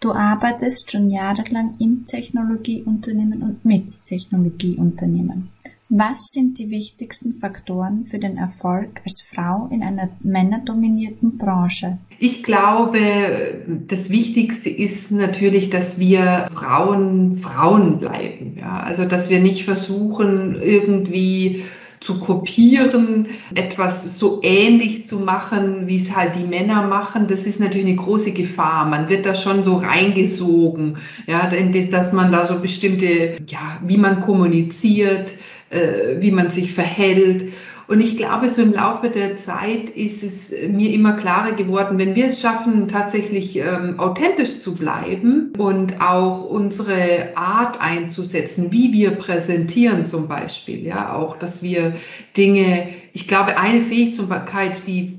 Du arbeitest schon jahrelang in Technologieunternehmen und mit Technologieunternehmen. Was sind die wichtigsten Faktoren für den Erfolg als Frau in einer männerdominierten Branche? Ich glaube, das Wichtigste ist natürlich, dass wir Frauen Frauen bleiben. Ja? Also, dass wir nicht versuchen, irgendwie zu kopieren, etwas so ähnlich zu machen, wie es halt die Männer machen, das ist natürlich eine große Gefahr. Man wird da schon so reingesogen, ja, dass man da so bestimmte, ja, wie man kommuniziert, äh, wie man sich verhält. Und ich glaube, so im Laufe der Zeit ist es mir immer klarer geworden, wenn wir es schaffen, tatsächlich ähm, authentisch zu bleiben und auch unsere Art einzusetzen, wie wir präsentieren zum Beispiel, ja, auch, dass wir Dinge, ich glaube, eine Fähigkeit, die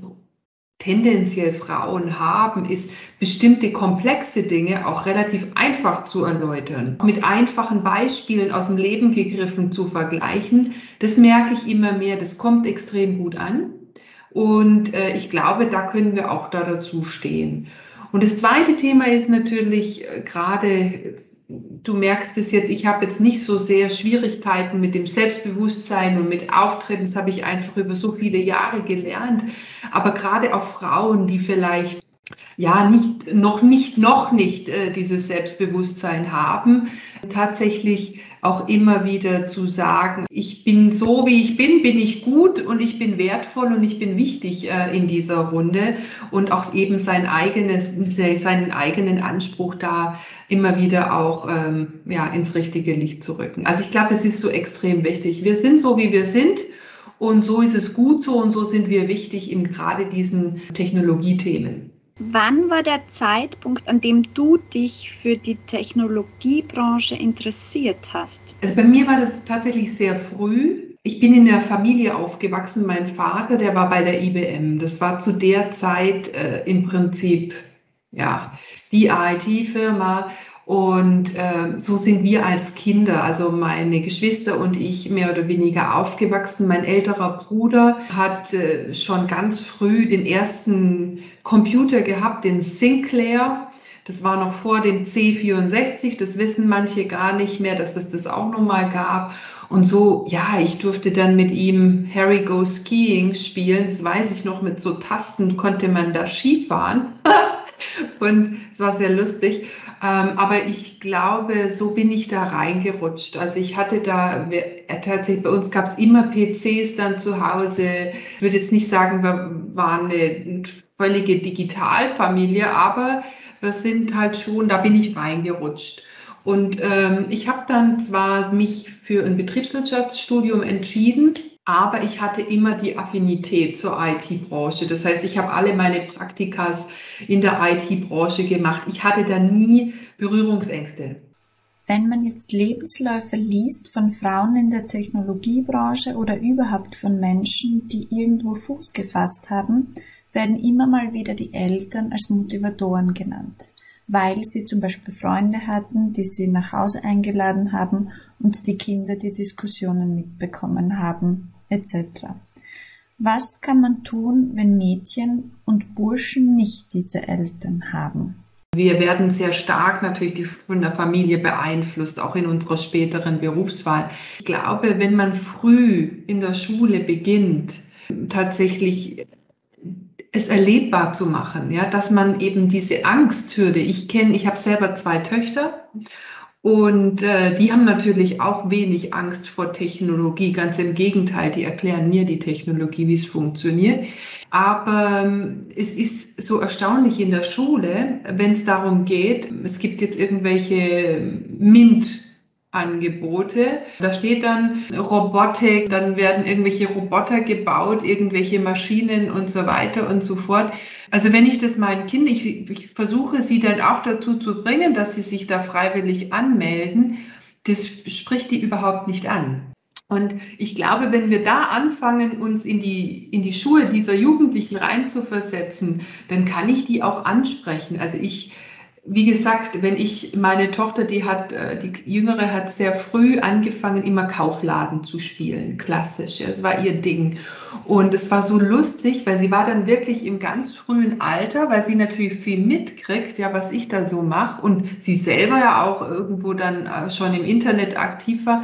tendenziell Frauen haben, ist bestimmte komplexe Dinge auch relativ einfach zu erläutern, mit einfachen Beispielen aus dem Leben gegriffen zu vergleichen. Das merke ich immer mehr, das kommt extrem gut an. Und äh, ich glaube, da können wir auch da dazu stehen. Und das zweite Thema ist natürlich äh, gerade du merkst es jetzt, ich habe jetzt nicht so sehr Schwierigkeiten mit dem Selbstbewusstsein und mit Auftreten. Das habe ich einfach über so viele Jahre gelernt. Aber gerade auch Frauen, die vielleicht ja nicht noch nicht noch nicht äh, dieses Selbstbewusstsein haben, tatsächlich auch immer wieder zu sagen, ich bin so wie ich bin, bin ich gut und ich bin wertvoll und ich bin wichtig äh, in dieser Runde und auch eben sein eigenes, seinen eigenen Anspruch da immer wieder auch ähm, ja, ins richtige Licht zu rücken. Also ich glaube, es ist so extrem wichtig. Wir sind so, wie wir sind. Und so ist es gut so und so sind wir wichtig in gerade diesen Technologiethemen. Wann war der Zeitpunkt, an dem du dich für die Technologiebranche interessiert hast? Also bei mir war das tatsächlich sehr früh. Ich bin in der Familie aufgewachsen. Mein Vater, der war bei der IBM. Das war zu der Zeit äh, im Prinzip ja die IT-Firma und äh, so sind wir als Kinder, also meine Geschwister und ich, mehr oder weniger aufgewachsen. Mein älterer Bruder hat äh, schon ganz früh den ersten Computer gehabt, den Sinclair. Das war noch vor dem C64. Das wissen manche gar nicht mehr, dass es das auch noch mal gab. Und so, ja, ich durfte dann mit ihm Harry Go Skiing spielen. Das weiß ich noch, mit so Tasten konnte man da Skifahren. und es war sehr lustig. Ähm, aber ich glaube, so bin ich da reingerutscht. Also ich hatte da äh, tatsächlich, bei uns gab es immer PCs dann zu Hause. Ich würde jetzt nicht sagen, wir waren eine völlige Digitalfamilie, aber wir sind halt schon, da bin ich reingerutscht. Und ähm, ich habe dann zwar mich für ein Betriebswirtschaftsstudium entschieden, aber ich hatte immer die Affinität zur IT-Branche. Das heißt, ich habe alle meine Praktikas in der IT-Branche gemacht. Ich hatte da nie Berührungsängste. Wenn man jetzt Lebensläufe liest von Frauen in der Technologiebranche oder überhaupt von Menschen, die irgendwo Fuß gefasst haben, werden immer mal wieder die Eltern als Motivatoren genannt, weil sie zum Beispiel Freunde hatten, die sie nach Hause eingeladen haben und die Kinder die Diskussionen mitbekommen haben, etc. Was kann man tun, wenn Mädchen und Burschen nicht diese Eltern haben? Wir werden sehr stark natürlich von der Familie beeinflusst, auch in unserer späteren Berufswahl. Ich glaube, wenn man früh in der Schule beginnt, tatsächlich es erlebbar zu machen, ja, dass man eben diese Angsthürde, ich kenne, ich habe selber zwei Töchter und äh, die haben natürlich auch wenig Angst vor Technologie. Ganz im Gegenteil, die erklären mir die Technologie, wie es funktioniert. Aber ähm, es ist so erstaunlich in der Schule, wenn es darum geht, es gibt jetzt irgendwelche MINT Angebote. Da steht dann Robotik, dann werden irgendwelche Roboter gebaut, irgendwelche Maschinen und so weiter und so fort. Also wenn ich das meinen Kindern, ich, ich versuche sie dann auch dazu zu bringen, dass sie sich da freiwillig anmelden, das spricht die überhaupt nicht an. Und ich glaube, wenn wir da anfangen, uns in die, in die Schuhe dieser Jugendlichen reinzuversetzen, dann kann ich die auch ansprechen. Also ich wie gesagt, wenn ich, meine Tochter, die hat, äh, die Jüngere hat sehr früh angefangen, immer Kaufladen zu spielen, klassisch. Es war ihr Ding. Und es war so lustig, weil sie war dann wirklich im ganz frühen Alter, weil sie natürlich viel mitkriegt, ja, was ich da so mache und sie selber ja auch irgendwo dann äh, schon im Internet aktiv war,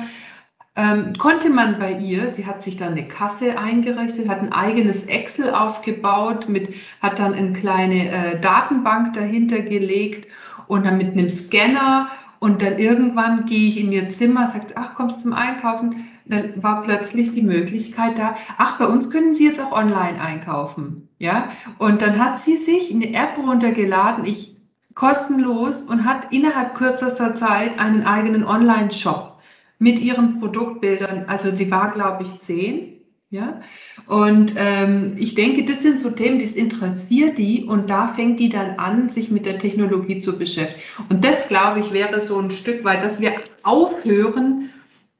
ähm, konnte man bei ihr, sie hat sich dann eine Kasse eingerichtet, hat ein eigenes Excel aufgebaut, mit, hat dann eine kleine äh, Datenbank dahinter gelegt und dann mit einem Scanner und dann irgendwann gehe ich in ihr Zimmer, sagt, ach, kommst zum Einkaufen? Dann war plötzlich die Möglichkeit da, ach, bei uns können Sie jetzt auch online einkaufen. Ja, und dann hat sie sich eine App runtergeladen, ich kostenlos und hat innerhalb kürzester Zeit einen eigenen Online-Shop mit ihren Produktbildern. Also sie war, glaube ich, zehn. Ja, und ähm, ich denke, das sind so Themen, das interessiert die und da fängt die dann an, sich mit der Technologie zu beschäftigen. Und das, glaube ich, wäre so ein Stück weit, dass wir aufhören,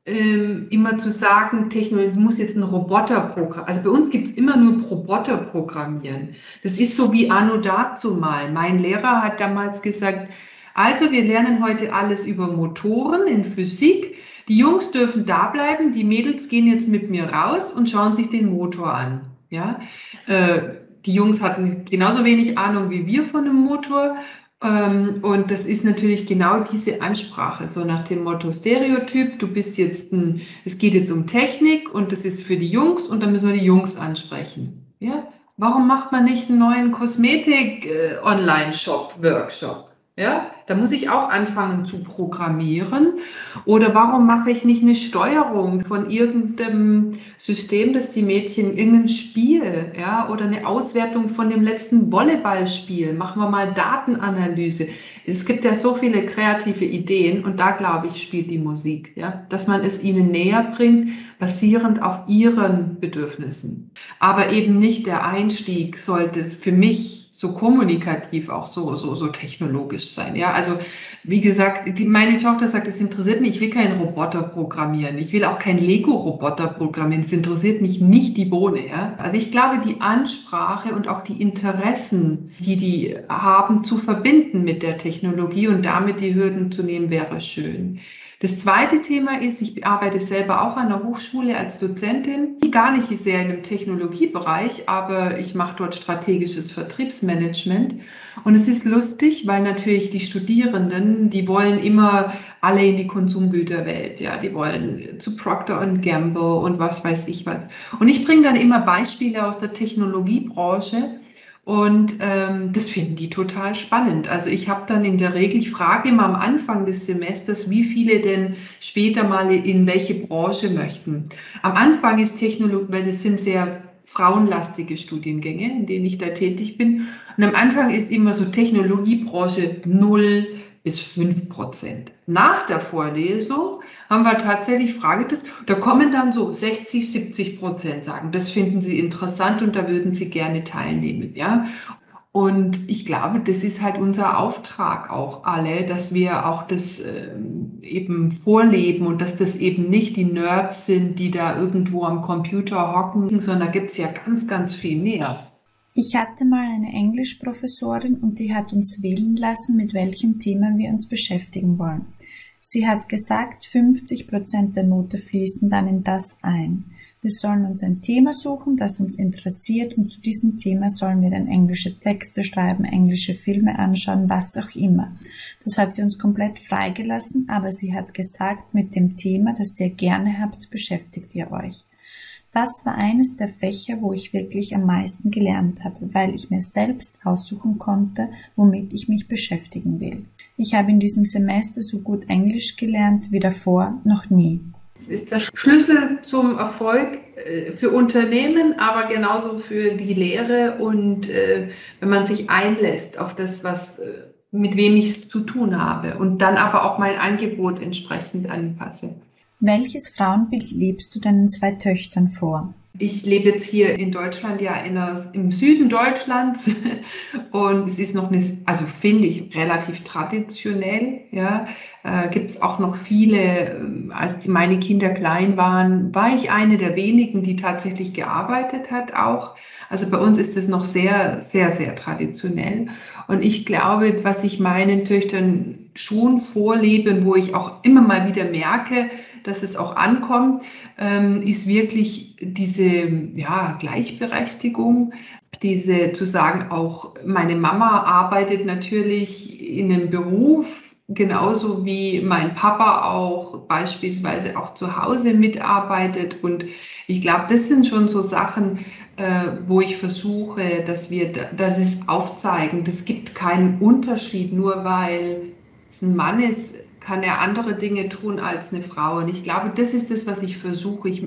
ähm, immer zu sagen, Technologie muss jetzt ein Roboter programmieren. Also bei uns gibt es immer nur Roboter programmieren. Das ist so wie Anno dazu mal. Mein Lehrer hat damals gesagt, also wir lernen heute alles über Motoren in Physik die Jungs dürfen da bleiben, die Mädels gehen jetzt mit mir raus und schauen sich den Motor an. Ja, äh, die Jungs hatten genauso wenig Ahnung wie wir von dem Motor. Ähm, und das ist natürlich genau diese Ansprache, so nach dem Motto Stereotyp, du bist jetzt ein, es geht jetzt um Technik und das ist für die Jungs und dann müssen wir die Jungs ansprechen. Ja? Warum macht man nicht einen neuen Kosmetik-Online-Shop-Workshop? Äh, ja, da muss ich auch anfangen zu programmieren. Oder warum mache ich nicht eine Steuerung von irgendeinem System, das die Mädchen irgendein Spiel, ja, oder eine Auswertung von dem letzten Volleyballspiel. Machen wir mal Datenanalyse. Es gibt ja so viele kreative Ideen und da glaube ich spielt die Musik, ja, dass man es ihnen näher bringt, basierend auf ihren Bedürfnissen. Aber eben nicht der Einstieg sollte es für mich so kommunikativ, auch so, so, so technologisch sein. Ja, also wie gesagt, die, meine Tochter sagt, es interessiert mich, ich will keinen Roboter programmieren. Ich will auch keinen Lego-Roboter programmieren. Es interessiert mich nicht die Bohne. Ja? Also ich glaube, die Ansprache und auch die Interessen, die die haben, zu verbinden mit der Technologie und damit die Hürden zu nehmen, wäre schön. Das zweite Thema ist, ich arbeite selber auch an der Hochschule als Dozentin, gar nicht sehr in dem Technologiebereich, aber ich mache dort strategisches Vertriebsmanagement. Und es ist lustig, weil natürlich die Studierenden, die wollen immer alle in die Konsumgüterwelt, ja, die wollen zu Procter Gamble und was weiß ich was. Und ich bringe dann immer Beispiele aus der Technologiebranche, und ähm, das finden die total spannend. Also ich habe dann in der Regel, ich frage immer am Anfang des Semesters, wie viele denn später mal in welche Branche möchten. Am Anfang ist Technologie, weil das sind sehr frauenlastige Studiengänge, in denen ich da tätig bin. Und am Anfang ist immer so Technologiebranche null bis fünf Prozent. Nach der Vorlesung haben wir tatsächlich Fragetest. Da kommen dann so 60, 70 Prozent sagen, das finden sie interessant und da würden sie gerne teilnehmen. Ja? Und ich glaube, das ist halt unser Auftrag auch alle, dass wir auch das äh, eben vorleben und dass das eben nicht die Nerds sind, die da irgendwo am Computer hocken, sondern da gibt es ja ganz, ganz viel mehr. Ich hatte mal eine Englischprofessorin und die hat uns wählen lassen, mit welchem Thema wir uns beschäftigen wollen. Sie hat gesagt, 50 Prozent der Note fließen dann in das ein. Wir sollen uns ein Thema suchen, das uns interessiert und zu diesem Thema sollen wir dann englische Texte schreiben, englische Filme anschauen, was auch immer. Das hat sie uns komplett freigelassen, aber sie hat gesagt, mit dem Thema, das ihr gerne habt, beschäftigt ihr euch. Das war eines der Fächer, wo ich wirklich am meisten gelernt habe, weil ich mir selbst aussuchen konnte, womit ich mich beschäftigen will. Ich habe in diesem Semester so gut Englisch gelernt wie davor noch nie. Es ist der Schlüssel zum Erfolg äh, für Unternehmen, aber genauso für die Lehre und äh, wenn man sich einlässt auf das, was äh, mit wem ich es zu tun habe und dann aber auch mein Angebot entsprechend anpasse. Welches Frauenbild lebst du deinen zwei Töchtern vor? Ich lebe jetzt hier in Deutschland, ja in der, im Süden Deutschlands und es ist noch eine, also finde ich relativ traditionell. Ja, äh, gibt es auch noch viele. Ähm, als die, meine Kinder klein waren, war ich eine der wenigen, die tatsächlich gearbeitet hat auch. Also bei uns ist es noch sehr, sehr, sehr traditionell. Und ich glaube, was ich meinen Töchtern schon vorlebe, wo ich auch immer mal wieder merke, dass es auch ankommt, ähm, ist wirklich diese ja, Gleichberechtigung, diese zu sagen, auch meine Mama arbeitet natürlich in einem Beruf, genauso wie mein Papa auch beispielsweise auch zu Hause mitarbeitet. Und ich glaube, das sind schon so Sachen, äh, wo ich versuche, dass wir das aufzeigen. Das gibt keinen Unterschied, nur weil ein Mann ist, kann er andere Dinge tun als eine Frau. Und ich glaube, das ist das, was ich versuche. Ich,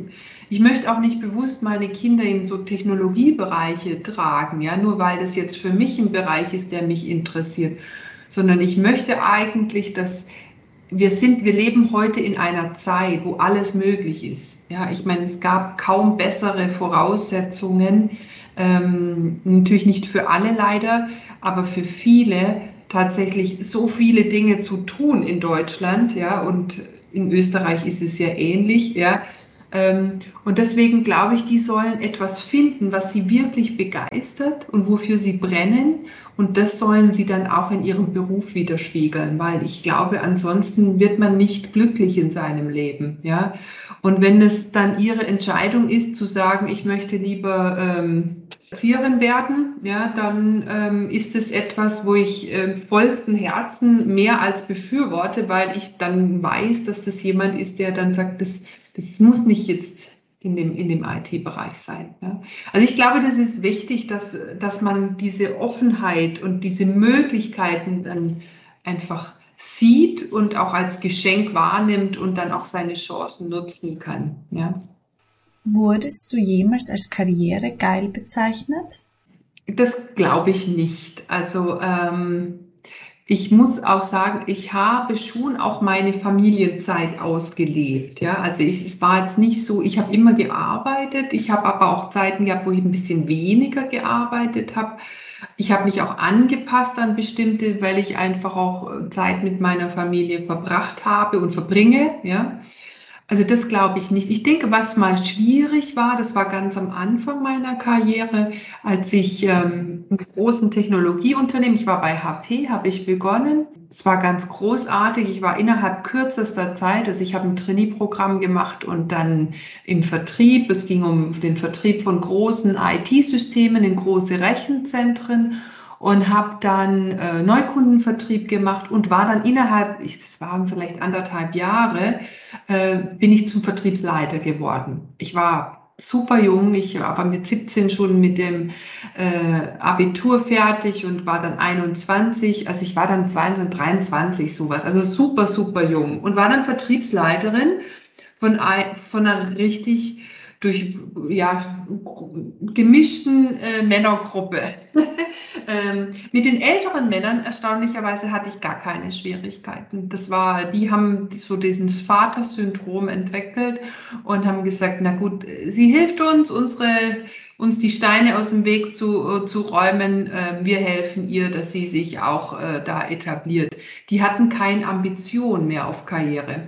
ich möchte auch nicht bewusst meine Kinder in so Technologiebereiche tragen, ja, nur weil das jetzt für mich ein Bereich ist, der mich interessiert, sondern ich möchte eigentlich, dass wir sind, wir leben heute in einer Zeit, wo alles möglich ist. Ja, ich meine, es gab kaum bessere Voraussetzungen, ähm, natürlich nicht für alle leider, aber für viele tatsächlich so viele Dinge zu tun in Deutschland, ja, und in Österreich ist es ja ähnlich, ja. Ähm, und deswegen glaube ich, die sollen etwas finden, was sie wirklich begeistert und wofür sie brennen. Und das sollen sie dann auch in ihrem Beruf widerspiegeln, weil ich glaube, ansonsten wird man nicht glücklich in seinem Leben. Ja? Und wenn es dann ihre Entscheidung ist, zu sagen, ich möchte lieber ähm, Erzieherin werden, ja, dann ähm, ist es etwas, wo ich äh, vollsten Herzen mehr als befürworte, weil ich dann weiß, dass das jemand ist, der dann sagt, das, das muss nicht jetzt in dem, in dem IT-Bereich sein. Ja. Also ich glaube, das ist wichtig, dass, dass man diese Offenheit und diese Möglichkeiten dann einfach sieht und auch als Geschenk wahrnimmt und dann auch seine Chancen nutzen kann. Ja. Wurdest du jemals als karrieregeil bezeichnet? Das glaube ich nicht. Also ähm, ich muss auch sagen, ich habe schon auch meine Familienzeit ausgelebt. Ja, also ich, es war jetzt nicht so, ich habe immer gearbeitet. Ich habe aber auch Zeiten gehabt, wo ich ein bisschen weniger gearbeitet habe. Ich habe mich auch angepasst an bestimmte, weil ich einfach auch Zeit mit meiner Familie verbracht habe und verbringe. Ja. Also das glaube ich nicht. Ich denke, was mal schwierig war, das war ganz am Anfang meiner Karriere, als ich ähm, im großen Technologieunternehmen, ich war bei HP, habe ich begonnen. Es war ganz großartig. Ich war innerhalb kürzester Zeit, also ich habe ein Trainee-Programm gemacht und dann im Vertrieb. Es ging um den Vertrieb von großen IT-Systemen in große Rechenzentren und habe dann äh, Neukundenvertrieb gemacht und war dann innerhalb, ich, das waren vielleicht anderthalb Jahre, äh, bin ich zum Vertriebsleiter geworden. Ich war super jung, ich war aber mit 17 schon mit dem äh, Abitur fertig und war dann 21, also ich war dann 22, 23 sowas, also super, super jung und war dann Vertriebsleiterin von, von einer richtig durch ja, gemischten äh, Männergruppe. ähm, mit den älteren Männern, erstaunlicherweise, hatte ich gar keine Schwierigkeiten. Das war, die haben so dieses Vatersyndrom entwickelt und haben gesagt, na gut, sie hilft uns, unsere, uns die Steine aus dem Weg zu, zu räumen. Äh, wir helfen ihr, dass sie sich auch äh, da etabliert. Die hatten keine Ambition mehr auf Karriere.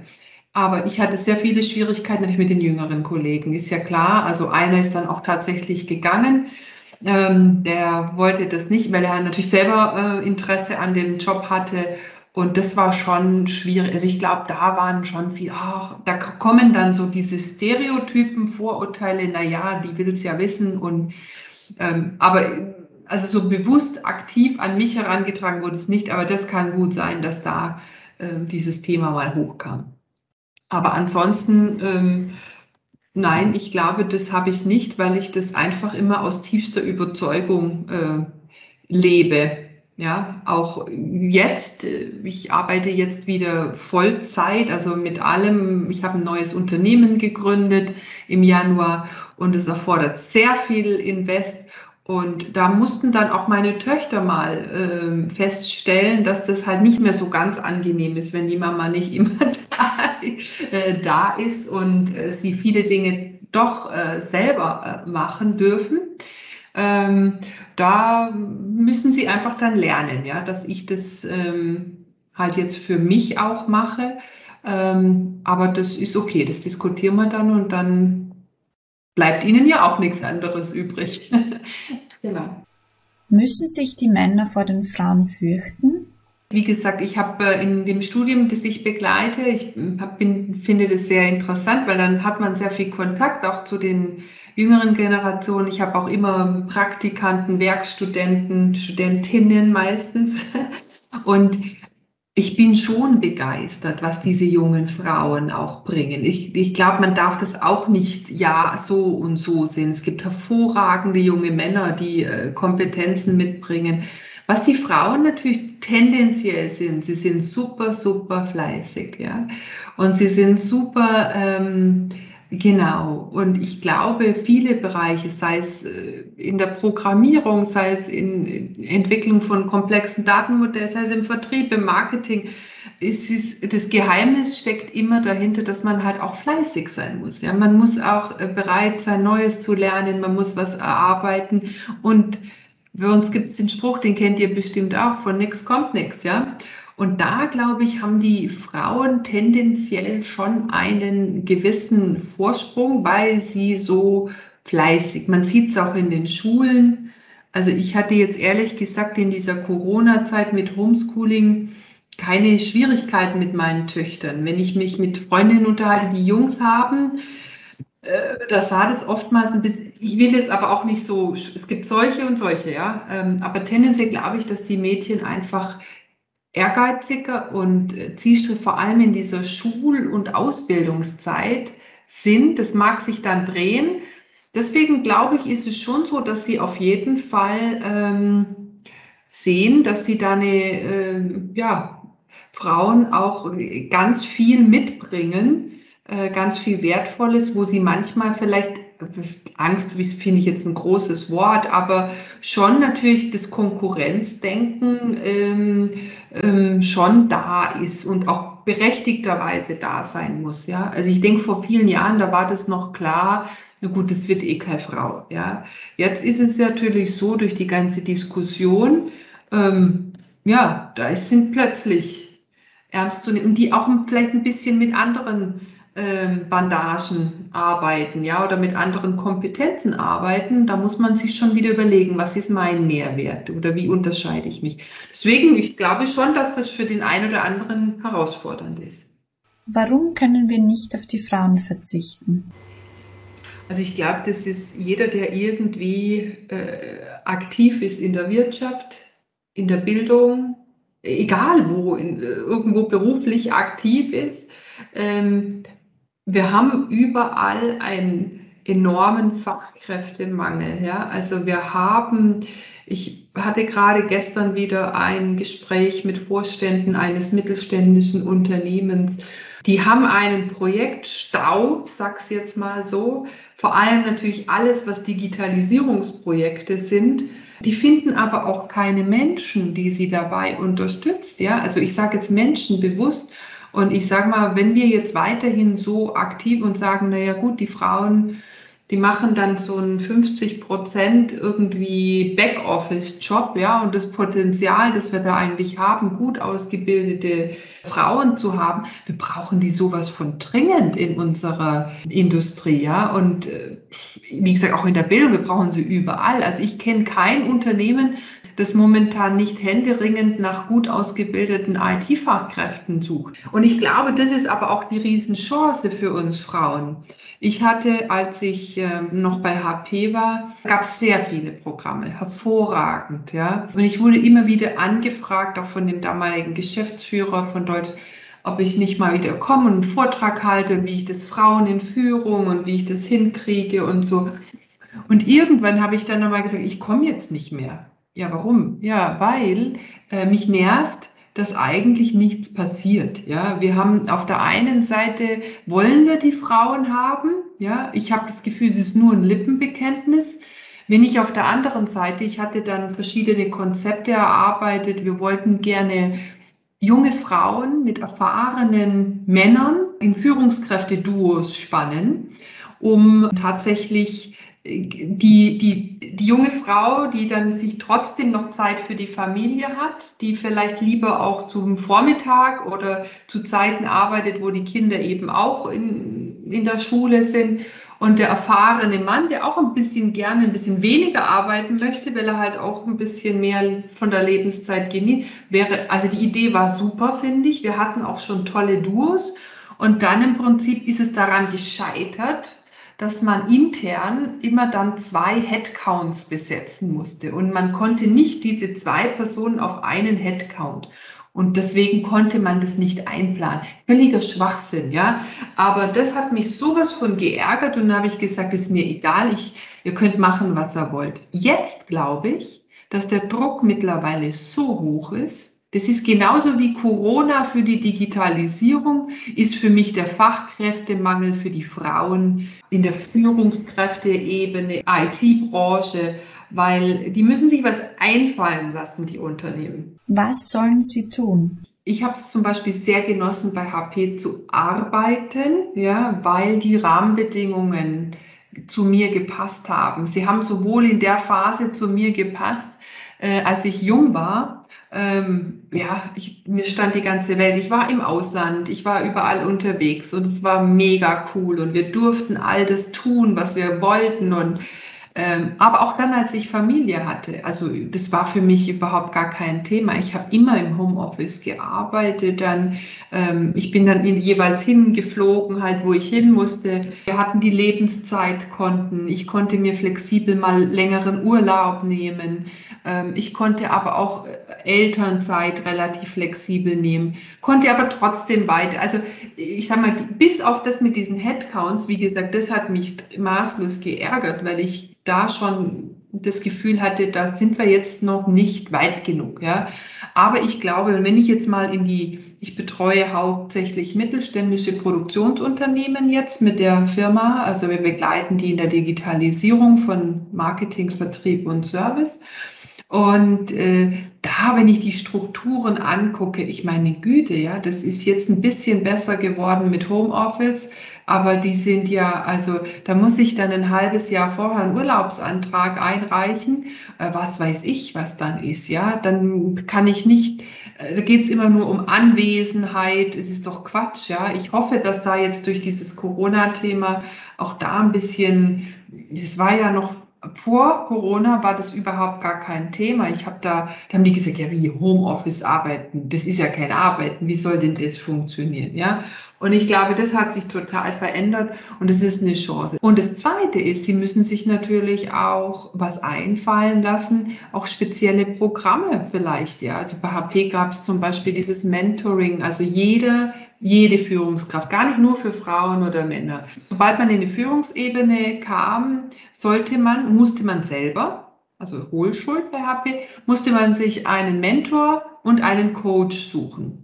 Aber ich hatte sehr viele Schwierigkeiten mit den jüngeren Kollegen, ist ja klar. Also einer ist dann auch tatsächlich gegangen. Ähm, der wollte das nicht, weil er natürlich selber äh, Interesse an dem Job hatte. Und das war schon schwierig. Also ich glaube, da waren schon viel, ach, da kommen dann so diese Stereotypen, Vorurteile, naja, die will es ja wissen. Und ähm, aber also so bewusst aktiv an mich herangetragen wurde es nicht, aber das kann gut sein, dass da äh, dieses Thema mal hochkam. Aber ansonsten, ähm, nein, ich glaube, das habe ich nicht, weil ich das einfach immer aus tiefster Überzeugung äh, lebe. Ja, auch jetzt, äh, ich arbeite jetzt wieder Vollzeit, also mit allem. Ich habe ein neues Unternehmen gegründet im Januar und es erfordert sehr viel Invest. Und da mussten dann auch meine Töchter mal äh, feststellen, dass das halt nicht mehr so ganz angenehm ist, wenn die Mama nicht immer da, äh, da ist und äh, sie viele Dinge doch äh, selber äh, machen dürfen. Ähm, da müssen sie einfach dann lernen, ja, dass ich das ähm, halt jetzt für mich auch mache. Ähm, aber das ist okay, das diskutieren wir dann und dann bleibt ihnen ja auch nichts anderes übrig. genau. Müssen sich die Männer vor den Frauen fürchten? Wie gesagt, ich habe äh, in dem Studium, das ich begleite, ich bin, finde das sehr interessant, weil dann hat man sehr viel Kontakt auch zu den jüngeren Generationen. Ich habe auch immer Praktikanten, Werkstudenten, Studentinnen meistens. Und ich bin schon begeistert, was diese jungen Frauen auch bringen. Ich, ich glaube, man darf das auch nicht ja so und so sehen. Es gibt hervorragende junge Männer, die äh, Kompetenzen mitbringen. Was die Frauen natürlich tendenziell sind, sie sind super, super fleißig, ja. Und sie sind super, ähm, Genau. Und ich glaube, viele Bereiche, sei es äh, in der Programmierung, sei es in Entwicklung von komplexen Datenmodellen, sei es im Vertrieb, im Marketing, ist es, das Geheimnis steckt immer dahinter, dass man halt auch fleißig sein muss. Ja, man muss auch äh, bereit sein, Neues zu lernen, man muss was erarbeiten. Und bei uns gibt es den Spruch, den kennt ihr bestimmt auch, von nichts kommt nichts, ja. Und da, glaube ich, haben die Frauen tendenziell schon einen gewissen Vorsprung, weil sie so fleißig, man sieht es auch in den Schulen. Also ich hatte jetzt ehrlich gesagt in dieser Corona-Zeit mit Homeschooling keine Schwierigkeiten mit meinen Töchtern. Wenn ich mich mit Freundinnen unterhalte, die Jungs haben, äh, da sah das oftmals ein bisschen, ich will es aber auch nicht so, es gibt solche und solche, ja. Ähm, aber tendenziell glaube ich, dass die Mädchen einfach ehrgeiziger und äh, zielstrebig, vor allem in dieser Schul- und Ausbildungszeit sind. Das mag sich dann drehen. Deswegen glaube ich, ist es schon so, dass sie auf jeden Fall ähm, sehen, dass sie da eine, äh, ja, Frauen auch ganz viel mitbringen, äh, ganz viel Wertvolles, wo sie manchmal vielleicht Angst finde ich jetzt ein großes Wort, aber schon natürlich das Konkurrenzdenken ähm, ähm, schon da ist und auch berechtigterweise da sein muss. Ja, also ich denke vor vielen Jahren, da war das noch klar. Na gut, das wird eh keine Frau. Ja, jetzt ist es natürlich so durch die ganze Diskussion. Ähm, ja, da sind plötzlich ernst zu nehmen und die auch vielleicht ein bisschen mit anderen ähm, Bandagen arbeiten, ja, oder mit anderen Kompetenzen arbeiten, da muss man sich schon wieder überlegen, was ist mein Mehrwert oder wie unterscheide ich mich. Deswegen, ich glaube schon, dass das für den einen oder anderen herausfordernd ist. Warum können wir nicht auf die Frauen verzichten? Also ich glaube, das ist jeder, der irgendwie äh, aktiv ist in der Wirtschaft, in der Bildung, egal wo, in, äh, irgendwo beruflich aktiv ist, ähm, wir haben überall einen enormen Fachkräftemangel. Ja? Also wir haben, ich hatte gerade gestern wieder ein Gespräch mit Vorständen eines mittelständischen Unternehmens. Die haben einen Projektstau, sag's jetzt mal so, vor allem natürlich alles, was Digitalisierungsprojekte sind. Die finden aber auch keine Menschen, die sie dabei unterstützt. Ja, also ich sage jetzt Menschen bewusst und ich sage mal, wenn wir jetzt weiterhin so aktiv und sagen, naja gut, die Frauen, die machen dann so einen 50 Prozent irgendwie Backoffice-Job, ja, und das Potenzial, das wir da eigentlich haben, gut ausgebildete Frauen zu haben, wir brauchen die sowas von dringend in unserer Industrie, ja, und äh, wie gesagt, auch in der Bildung, wir brauchen sie überall. Also ich kenne kein Unternehmen, das momentan nicht händeringend nach gut ausgebildeten IT-Fachkräften sucht. Und ich glaube, das ist aber auch die Riesenchance für uns Frauen. Ich hatte, als ich äh, noch bei HP war, gab es sehr viele Programme, hervorragend, ja. Und ich wurde immer wieder angefragt, auch von dem damaligen Geschäftsführer von Deutsch, ob ich nicht mal wieder komme und einen Vortrag halte, wie ich das Frauen in Führung und wie ich das hinkriege und so. Und irgendwann habe ich dann nochmal gesagt, ich komme jetzt nicht mehr. Ja, warum? Ja, weil äh, mich nervt, dass eigentlich nichts passiert. Ja, wir haben auf der einen Seite wollen wir die Frauen haben. Ja, ich habe das Gefühl, es ist nur ein Lippenbekenntnis. Wenn ich auf der anderen Seite, ich hatte dann verschiedene Konzepte erarbeitet. Wir wollten gerne junge Frauen mit erfahrenen Männern in Führungskräfte-Duos spannen um tatsächlich die, die, die junge Frau, die dann sich trotzdem noch Zeit für die Familie hat, die vielleicht lieber auch zum Vormittag oder zu Zeiten arbeitet, wo die Kinder eben auch in, in der Schule sind. Und der erfahrene Mann, der auch ein bisschen gerne ein bisschen weniger arbeiten möchte, weil er halt auch ein bisschen mehr von der Lebenszeit genießt, wäre, also die Idee war super, finde ich. Wir hatten auch schon tolle Duos. Und dann im Prinzip ist es daran gescheitert, dass man intern immer dann zwei Headcounts besetzen musste und man konnte nicht diese zwei Personen auf einen Headcount. Und deswegen konnte man das nicht einplanen. Völliger Schwachsinn, ja. Aber das hat mich sowas von geärgert und dann habe ich gesagt, ist mir egal, ich, ihr könnt machen, was ihr wollt. Jetzt glaube ich, dass der Druck mittlerweile so hoch ist, das ist genauso wie Corona für die Digitalisierung, ist für mich der Fachkräftemangel für die Frauen in der Führungskräfteebene, IT-Branche, weil die müssen sich was einfallen lassen, die Unternehmen. Was sollen sie tun? Ich habe es zum Beispiel sehr genossen, bei HP zu arbeiten, ja, weil die Rahmenbedingungen zu mir gepasst haben. Sie haben sowohl in der Phase zu mir gepasst, äh, als ich jung war, ähm, ja, ich, mir stand die ganze Welt. Ich war im Ausland, ich war überall unterwegs und es war mega cool. Und wir durften all das tun, was wir wollten. Und aber auch dann, als ich Familie hatte, also das war für mich überhaupt gar kein Thema. Ich habe immer im Homeoffice gearbeitet, dann ähm, ich bin dann jeweils hingeflogen, halt wo ich hin musste. Wir hatten die Lebenszeitkonten. Ich konnte mir flexibel mal längeren Urlaub nehmen. Ähm, ich konnte aber auch äh, Elternzeit relativ flexibel nehmen, konnte aber trotzdem weiter. Also ich sag mal, bis auf das mit diesen Headcounts, wie gesagt, das hat mich maßlos geärgert, weil ich da schon das Gefühl hatte, da sind wir jetzt noch nicht weit genug. Ja. Aber ich glaube, wenn ich jetzt mal in die, ich betreue hauptsächlich mittelständische Produktionsunternehmen jetzt mit der Firma, also wir begleiten die in der Digitalisierung von Marketing, Vertrieb und Service. Und äh, da, wenn ich die Strukturen angucke, ich meine Güte, ja, das ist jetzt ein bisschen besser geworden mit Homeoffice, aber die sind ja, also da muss ich dann ein halbes Jahr vorher einen Urlaubsantrag einreichen, äh, was weiß ich, was dann ist, ja, dann kann ich nicht, äh, da geht es immer nur um Anwesenheit, es ist doch Quatsch, ja. Ich hoffe, dass da jetzt durch dieses Corona-Thema auch da ein bisschen, es war ja noch vor Corona war das überhaupt gar kein Thema. Ich habe da, da haben die gesagt, ja, wie Homeoffice arbeiten, das ist ja kein Arbeiten, wie soll denn das funktionieren, ja? Und ich glaube, das hat sich total verändert und es ist eine Chance. Und das Zweite ist, Sie müssen sich natürlich auch was einfallen lassen, auch spezielle Programme vielleicht. Ja, also bei HP gab es zum Beispiel dieses Mentoring, also jede jede Führungskraft, gar nicht nur für Frauen oder Männer. Sobald man in die Führungsebene kam, sollte man, musste man selber, also Hohlschuld bei HP, musste man sich einen Mentor und einen Coach suchen.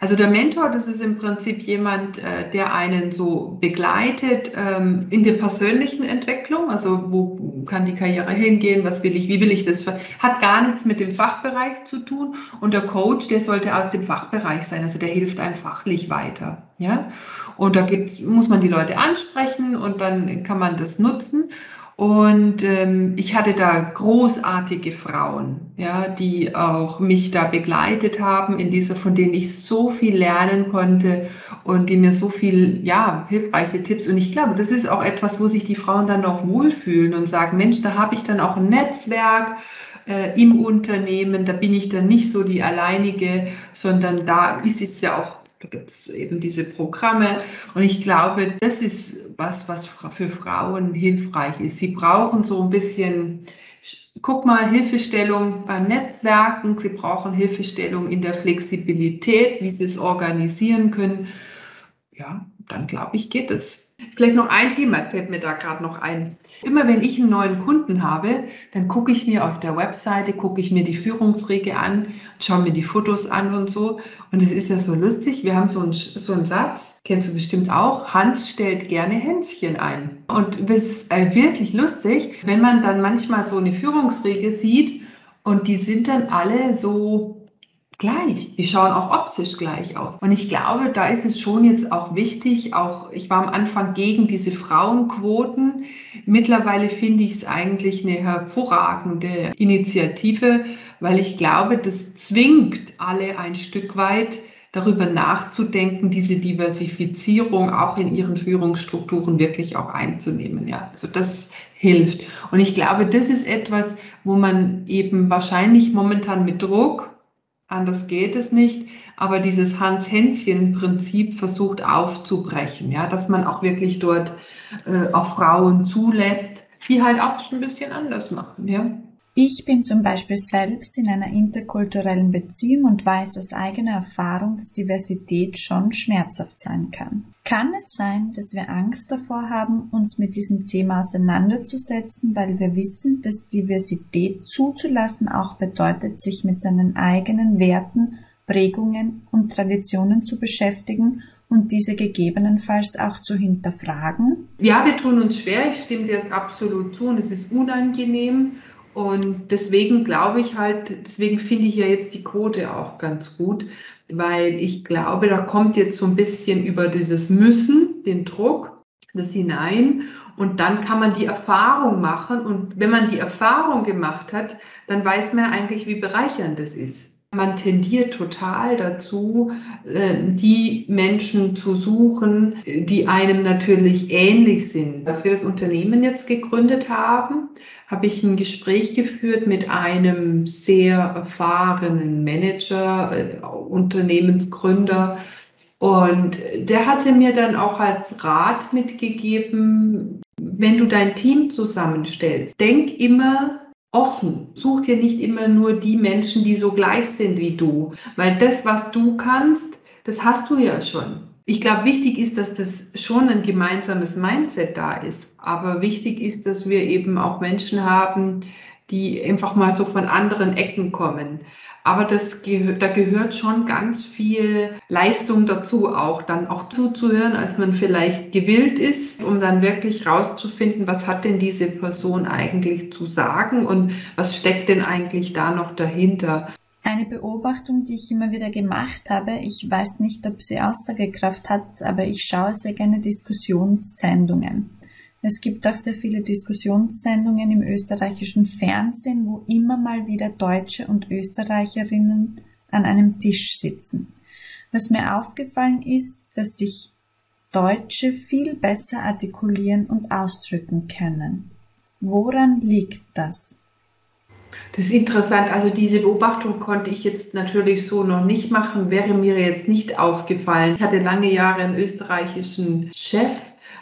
Also der Mentor, das ist im Prinzip jemand, äh, der einen so begleitet ähm, in der persönlichen Entwicklung. Also wo kann die Karriere hingehen? Was will ich? Wie will ich das? Hat gar nichts mit dem Fachbereich zu tun. Und der Coach, der sollte aus dem Fachbereich sein. Also der hilft einem fachlich weiter. Ja. Und da gibt's, muss man die Leute ansprechen und dann kann man das nutzen. Und ähm, ich hatte da großartige Frauen, ja, die auch mich da begleitet haben in dieser, von denen ich so viel lernen konnte und die mir so viel, ja, hilfreiche Tipps. Und ich glaube, das ist auch etwas, wo sich die Frauen dann auch wohlfühlen und sagen, Mensch, da habe ich dann auch ein Netzwerk äh, im Unternehmen, da bin ich dann nicht so die alleinige, sondern da ist es ja auch da gibt es eben diese Programme. Und ich glaube, das ist was, was für Frauen hilfreich ist. Sie brauchen so ein bisschen, guck mal, Hilfestellung beim Netzwerken. Sie brauchen Hilfestellung in der Flexibilität, wie sie es organisieren können. Ja, dann glaube ich, geht es. Vielleicht noch ein Thema fällt mir da gerade noch ein. Immer wenn ich einen neuen Kunden habe, dann gucke ich mir auf der Webseite, gucke ich mir die Führungsregel an, schaue mir die Fotos an und so. Und es ist ja so lustig, wir haben so einen, so einen Satz, kennst du bestimmt auch, Hans stellt gerne Hänschen ein. Und es ist äh, wirklich lustig, wenn man dann manchmal so eine Führungsregel sieht und die sind dann alle so gleich. Die schauen auch optisch gleich aus. Und ich glaube, da ist es schon jetzt auch wichtig, auch ich war am Anfang gegen diese Frauenquoten. Mittlerweile finde ich es eigentlich eine hervorragende Initiative, weil ich glaube, das zwingt alle ein Stück weit darüber nachzudenken, diese Diversifizierung auch in ihren Führungsstrukturen wirklich auch einzunehmen. Ja, also das hilft. Und ich glaube, das ist etwas, wo man eben wahrscheinlich momentan mit Druck Anders geht es nicht. Aber dieses Hans-Hänschen-Prinzip versucht aufzubrechen, ja, dass man auch wirklich dort äh, auch Frauen zulässt, die halt auch ein bisschen anders machen, ja. Ich bin zum Beispiel selbst in einer interkulturellen Beziehung und weiß aus eigener Erfahrung, dass Diversität schon schmerzhaft sein kann. Kann es sein, dass wir Angst davor haben, uns mit diesem Thema auseinanderzusetzen, weil wir wissen, dass Diversität zuzulassen auch bedeutet, sich mit seinen eigenen Werten, Prägungen und Traditionen zu beschäftigen und diese gegebenenfalls auch zu hinterfragen? Ja, wir tun uns schwer. Ich stimme dir absolut zu und es ist unangenehm. Und deswegen glaube ich halt, deswegen finde ich ja jetzt die Quote auch ganz gut, weil ich glaube, da kommt jetzt so ein bisschen über dieses Müssen, den Druck, das hinein. Und dann kann man die Erfahrung machen. Und wenn man die Erfahrung gemacht hat, dann weiß man eigentlich, wie bereichernd das ist. Man tendiert total dazu, äh, die Menschen zu suchen, die einem natürlich ähnlich sind. Als wir das Unternehmen jetzt gegründet haben, habe ich ein Gespräch geführt mit einem sehr erfahrenen Manager, äh, Unternehmensgründer. Und der hatte mir dann auch als Rat mitgegeben, wenn du dein Team zusammenstellst, denk immer offen. Such dir nicht immer nur die Menschen, die so gleich sind wie du, weil das, was du kannst, das hast du ja schon. Ich glaube, wichtig ist, dass das schon ein gemeinsames Mindset da ist. Aber wichtig ist, dass wir eben auch Menschen haben, die einfach mal so von anderen Ecken kommen. Aber das da gehört schon ganz viel Leistung dazu, auch dann auch zuzuhören, als man vielleicht gewillt ist, um dann wirklich rauszufinden, was hat denn diese Person eigentlich zu sagen und was steckt denn eigentlich da noch dahinter. Eine Beobachtung, die ich immer wieder gemacht habe, ich weiß nicht, ob sie Aussagekraft hat, aber ich schaue sehr gerne Diskussionssendungen. Es gibt auch sehr viele Diskussionssendungen im österreichischen Fernsehen, wo immer mal wieder Deutsche und Österreicherinnen an einem Tisch sitzen. Was mir aufgefallen ist, dass sich Deutsche viel besser artikulieren und ausdrücken können. Woran liegt das? Das ist interessant. Also diese Beobachtung konnte ich jetzt natürlich so noch nicht machen, wäre mir jetzt nicht aufgefallen. Ich hatte lange Jahre einen österreichischen Chef,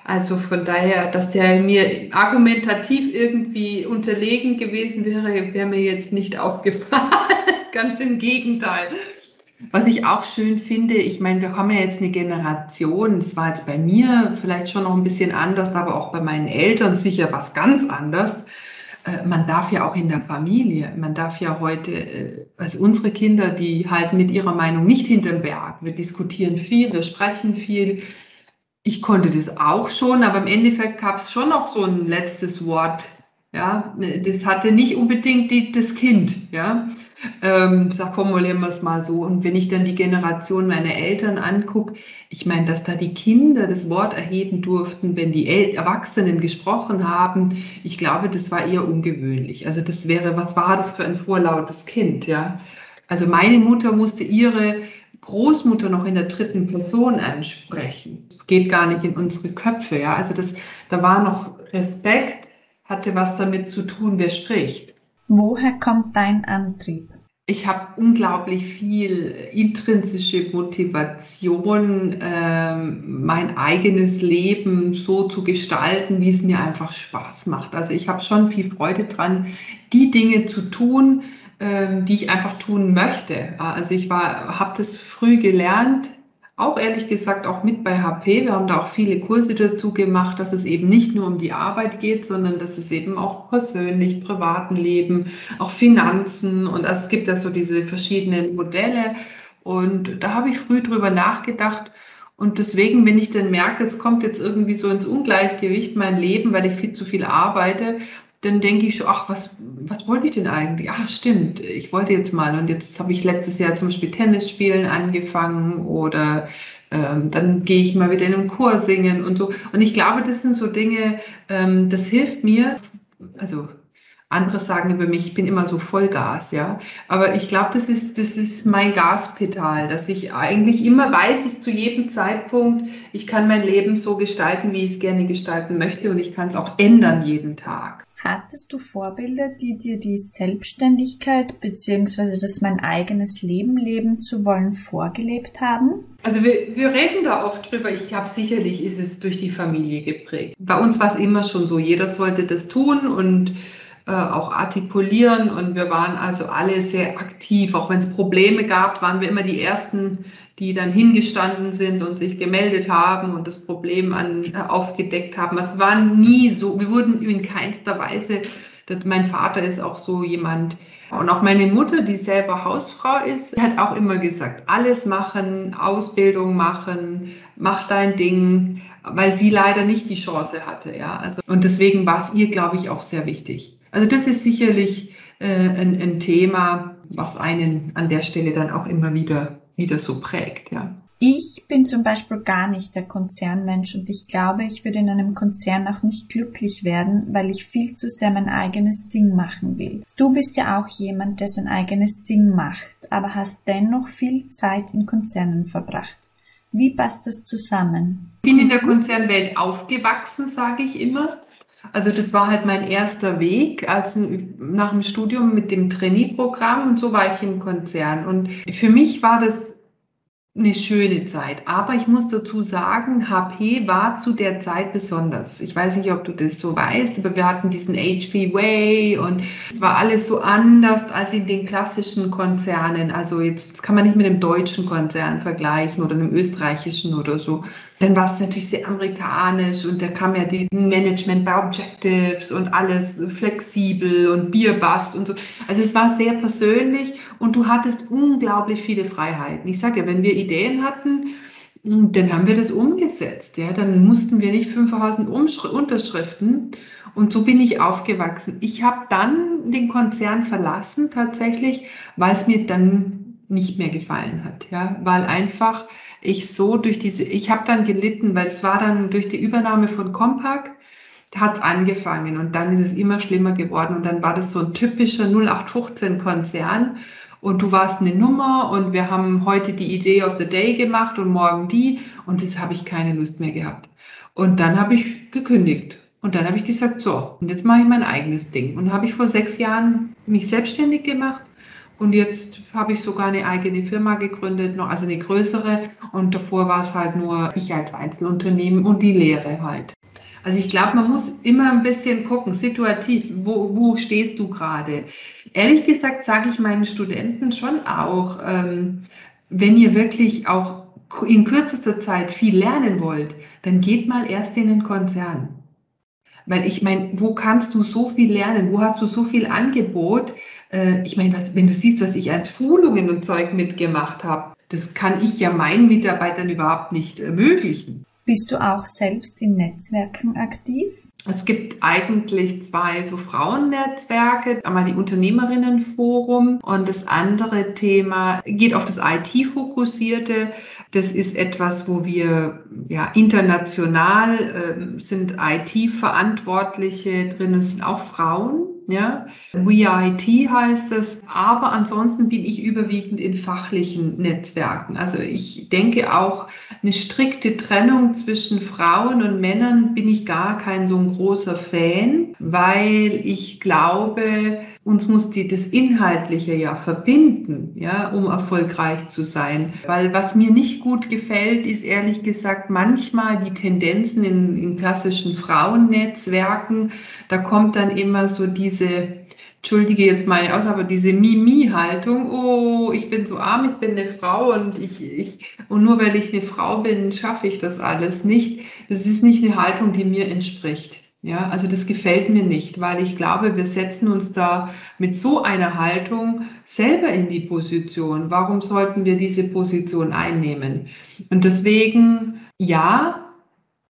also von daher, dass der mir argumentativ irgendwie unterlegen gewesen wäre, wäre mir jetzt nicht aufgefallen. Ganz im Gegenteil. Was ich auch schön finde, ich meine, wir haben ja jetzt eine Generation, es war jetzt bei mir vielleicht schon noch ein bisschen anders, aber auch bei meinen Eltern sicher was ganz anders. Äh, man darf ja auch in der Familie, man darf ja heute, äh, also unsere Kinder, die halten mit ihrer Meinung nicht hinterm Berg. Wir diskutieren viel, wir sprechen viel, ich konnte das auch schon, aber im Endeffekt gab es schon noch so ein letztes Wort. Ja, das hatte nicht unbedingt die, das Kind. Ja, ähm, sag, formulieren wir es mal so. Und wenn ich dann die Generation meiner Eltern angucke, ich meine, dass da die Kinder das Wort erheben durften, wenn die El Erwachsenen gesprochen haben, ich glaube, das war eher ungewöhnlich. Also das wäre, was war das für ein vorlautes Kind? Ja, also meine Mutter musste ihre Großmutter noch in der dritten Person ansprechen. Das geht gar nicht in unsere Köpfe. Ja? Also das, da war noch Respekt, hatte was damit zu tun, wer spricht. Woher kommt dein Antrieb? Ich habe unglaublich viel intrinsische Motivation, äh, mein eigenes Leben so zu gestalten, wie es mir einfach Spaß macht. Also ich habe schon viel Freude dran, die Dinge zu tun, die ich einfach tun möchte. Also ich habe das früh gelernt, auch ehrlich gesagt auch mit bei HP. Wir haben da auch viele Kurse dazu gemacht, dass es eben nicht nur um die Arbeit geht, sondern dass es eben auch persönlich, privaten Leben, auch Finanzen und es gibt da so diese verschiedenen Modelle. Und da habe ich früh drüber nachgedacht. Und deswegen, wenn ich dann merke, es kommt jetzt irgendwie so ins Ungleichgewicht mein Leben, weil ich viel zu viel arbeite, dann denke ich schon, ach, was, was wollte ich denn eigentlich? Ach, stimmt, ich wollte jetzt mal. Und jetzt habe ich letztes Jahr zum Beispiel Tennis spielen angefangen oder ähm, dann gehe ich mal wieder in einen Chor singen und so. Und ich glaube, das sind so Dinge, ähm, das hilft mir, also andere sagen über mich, ich bin immer so Vollgas, ja. Aber ich glaube, das ist, das ist mein Gaspedal, dass ich eigentlich immer weiß, ich zu jedem Zeitpunkt, ich kann mein Leben so gestalten, wie ich es gerne gestalten möchte und ich kann es auch ändern jeden Tag. Hattest du Vorbilder, die dir die Selbstständigkeit bzw. das mein eigenes Leben leben zu wollen vorgelebt haben? Also wir, wir reden da oft drüber. Ich glaube, sicherlich ist es durch die Familie geprägt. Bei uns war es immer schon so, jeder sollte das tun und äh, auch artikulieren und wir waren also alle sehr aktiv. Auch wenn es Probleme gab, waren wir immer die Ersten, die dann hingestanden sind und sich gemeldet haben und das Problem an, äh, aufgedeckt haben. Wir waren nie so, wir wurden in keinster Weise, mein Vater ist auch so jemand und auch meine Mutter, die selber Hausfrau ist, hat auch immer gesagt, alles machen, Ausbildung machen, mach dein Ding, weil sie leider nicht die Chance hatte. Ja, also, und deswegen war es ihr, glaube ich, auch sehr wichtig. Also das ist sicherlich äh, ein, ein, Thema, was einen an der Stelle dann auch immer wieder, wieder so prägt, ja. Ich bin zum Beispiel gar nicht der Konzernmensch und ich glaube, ich würde in einem Konzern auch nicht glücklich werden, weil ich viel zu sehr mein eigenes Ding machen will. Du bist ja auch jemand, der sein eigenes Ding macht, aber hast dennoch viel Zeit in Konzernen verbracht. Wie passt das zusammen? Ich bin in der Konzernwelt aufgewachsen, sage ich immer. Also das war halt mein erster Weg als nach dem Studium mit dem Trainee-Programm und so war ich im Konzern. Und für mich war das eine schöne Zeit. Aber ich muss dazu sagen, HP war zu der Zeit besonders. Ich weiß nicht, ob du das so weißt, aber wir hatten diesen HP Way und es war alles so anders als in den klassischen Konzernen. Also jetzt kann man nicht mit dem deutschen Konzern vergleichen oder einem österreichischen oder so dann war es natürlich sehr amerikanisch und da kam ja die Management by Objectives und alles flexibel und Bierbast und so. Also es war sehr persönlich und du hattest unglaublich viele Freiheiten. Ich sage ja, wenn wir Ideen hatten, dann haben wir das umgesetzt. Ja, dann mussten wir nicht 5000 Unterschriften. Und so bin ich aufgewachsen. Ich habe dann den Konzern verlassen tatsächlich, weil es mir dann nicht mehr gefallen hat. Ja, weil einfach ich so durch diese, ich habe dann gelitten, weil es war dann durch die Übernahme von Compaq, hat es angefangen und dann ist es immer schlimmer geworden und dann war das so ein typischer 0815-Konzern und du warst eine Nummer und wir haben heute die Idee of the Day gemacht und morgen die und jetzt habe ich keine Lust mehr gehabt. Und dann habe ich gekündigt und dann habe ich gesagt, so, und jetzt mache ich mein eigenes Ding und habe ich vor sechs Jahren mich selbstständig gemacht und jetzt habe ich sogar eine eigene Firma gegründet, also eine größere. Und davor war es halt nur ich als Einzelunternehmen und die Lehre halt. Also ich glaube, man muss immer ein bisschen gucken, situativ, wo, wo stehst du gerade? Ehrlich gesagt sage ich meinen Studenten schon auch, ähm, wenn ihr wirklich auch in kürzester Zeit viel lernen wollt, dann geht mal erst in den Konzern. Weil ich meine, wo kannst du so viel lernen? Wo hast du so viel Angebot? Äh, ich meine, wenn du siehst, was ich an Schulungen und Zeug mitgemacht habe, das kann ich ja meinen Mitarbeitern überhaupt nicht ermöglichen. Bist du auch selbst in Netzwerken aktiv? Es gibt eigentlich zwei so Frauennetzwerke. Einmal die Unternehmerinnenforum und das andere Thema geht auf das IT-Fokussierte. Das ist etwas, wo wir ja international äh, sind IT-Verantwortliche drin. Es sind auch Frauen. Ja, WeIT heißt es. Aber ansonsten bin ich überwiegend in fachlichen Netzwerken. Also ich denke auch eine strikte Trennung zwischen Frauen und Männern bin ich gar kein so ein großer Fan, weil ich glaube, uns muss die, das Inhaltliche ja verbinden, ja, um erfolgreich zu sein. Weil was mir nicht gut gefällt, ist ehrlich gesagt manchmal die Tendenzen in, in klassischen Frauennetzwerken. Da kommt dann immer so diese, entschuldige jetzt meine Aus, aber diese Mimi-Haltung, oh, ich bin so arm, ich bin eine Frau und ich, ich, und nur weil ich eine Frau bin, schaffe ich das alles nicht. Das ist nicht eine Haltung, die mir entspricht. Ja, also das gefällt mir nicht, weil ich glaube, wir setzen uns da mit so einer Haltung selber in die Position. Warum sollten wir diese Position einnehmen? Und deswegen, ja,